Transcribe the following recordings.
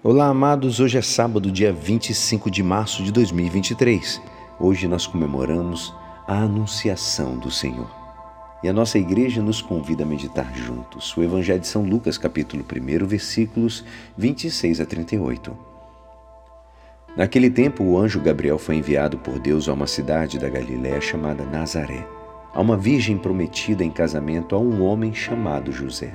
Olá, amados. Hoje é sábado, dia 25 de março de 2023. Hoje nós comemoramos a Anunciação do Senhor. E a nossa igreja nos convida a meditar juntos o Evangelho de São Lucas, capítulo 1, versículos 26 a 38. Naquele tempo, o anjo Gabriel foi enviado por Deus a uma cidade da Galiléia chamada Nazaré, a uma virgem prometida em casamento a um homem chamado José.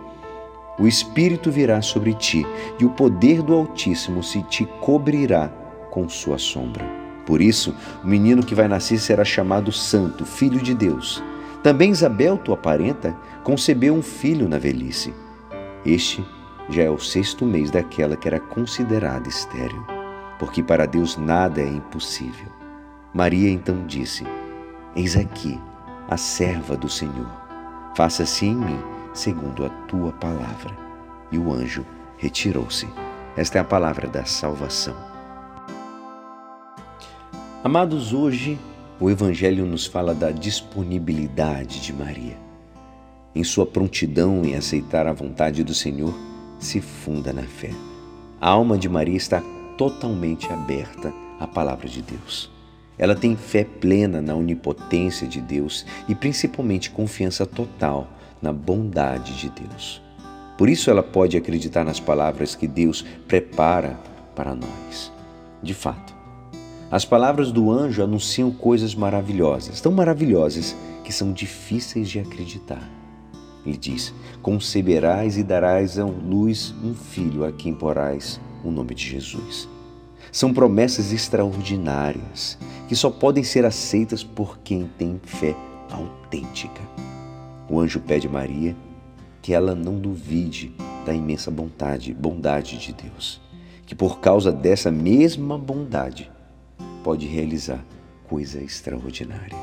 o Espírito virá sobre ti, e o poder do Altíssimo se te cobrirá com sua sombra. Por isso, o menino que vai nascer será chamado Santo, Filho de Deus. Também Isabel, tua parenta, concebeu um filho na velhice. Este já é o sexto mês daquela que era considerada estéril, porque para Deus nada é impossível. Maria então disse: Eis aqui a serva do Senhor. Faça-se em mim segundo a tua palavra. E o anjo retirou-se. Esta é a palavra da salvação. Amados, hoje o Evangelho nos fala da disponibilidade de Maria. Em sua prontidão em aceitar a vontade do Senhor, se funda na fé. A alma de Maria está totalmente aberta à palavra de Deus. Ela tem fé plena na onipotência de Deus e principalmente confiança total na bondade de Deus. Por isso ela pode acreditar nas palavras que Deus prepara para nós. De fato, as palavras do anjo anunciam coisas maravilhosas, tão maravilhosas que são difíceis de acreditar. Ele diz: Conceberás e darás à luz um filho a quem porás o nome de Jesus. São promessas extraordinárias que só podem ser aceitas por quem tem fé autêntica. O anjo pede a Maria que ela não duvide da imensa bondade, bondade de Deus, que por causa dessa mesma bondade pode realizar coisa extraordinária.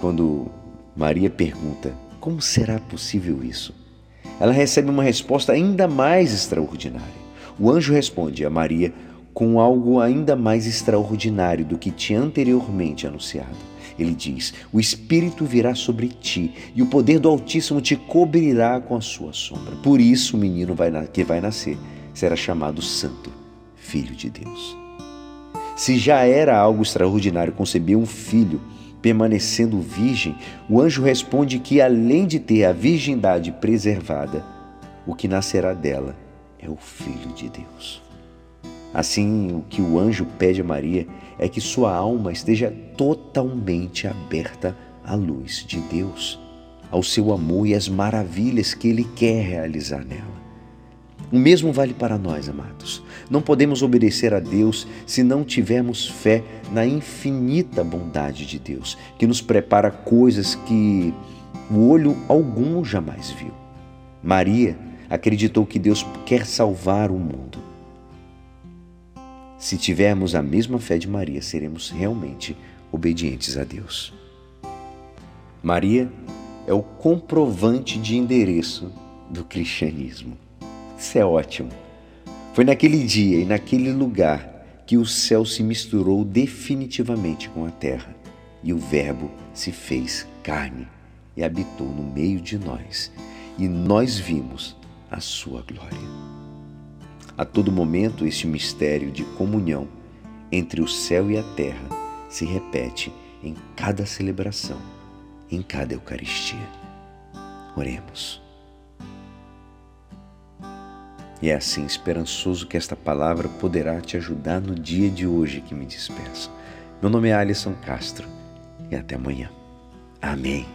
Quando Maria pergunta como será possível isso, ela recebe uma resposta ainda mais extraordinária. O anjo responde a Maria com algo ainda mais extraordinário do que tinha anteriormente anunciado. Ele diz: O Espírito virá sobre ti e o poder do Altíssimo te cobrirá com a sua sombra. Por isso, o menino vai, que vai nascer será chamado Santo, Filho de Deus. Se já era algo extraordinário conceber um filho permanecendo virgem, o anjo responde que, além de ter a virgindade preservada, o que nascerá dela é o Filho de Deus. Assim, o que o anjo pede a Maria é que sua alma esteja totalmente aberta à luz de Deus, ao seu amor e às maravilhas que Ele quer realizar nela. O mesmo vale para nós, amados. Não podemos obedecer a Deus se não tivermos fé na infinita bondade de Deus, que nos prepara coisas que o olho algum jamais viu. Maria acreditou que Deus quer salvar o mundo se tivermos a mesma fé de Maria, seremos realmente obedientes a Deus. Maria é o comprovante de endereço do cristianismo. Isso é ótimo. Foi naquele dia e naquele lugar que o céu se misturou definitivamente com a terra e o Verbo se fez carne e habitou no meio de nós, e nós vimos a sua glória. A todo momento, este mistério de comunhão entre o céu e a terra se repete em cada celebração, em cada Eucaristia. Oremos. E é assim esperançoso que esta palavra poderá te ajudar no dia de hoje que me despeço. Meu nome é Alisson Castro e até amanhã. Amém.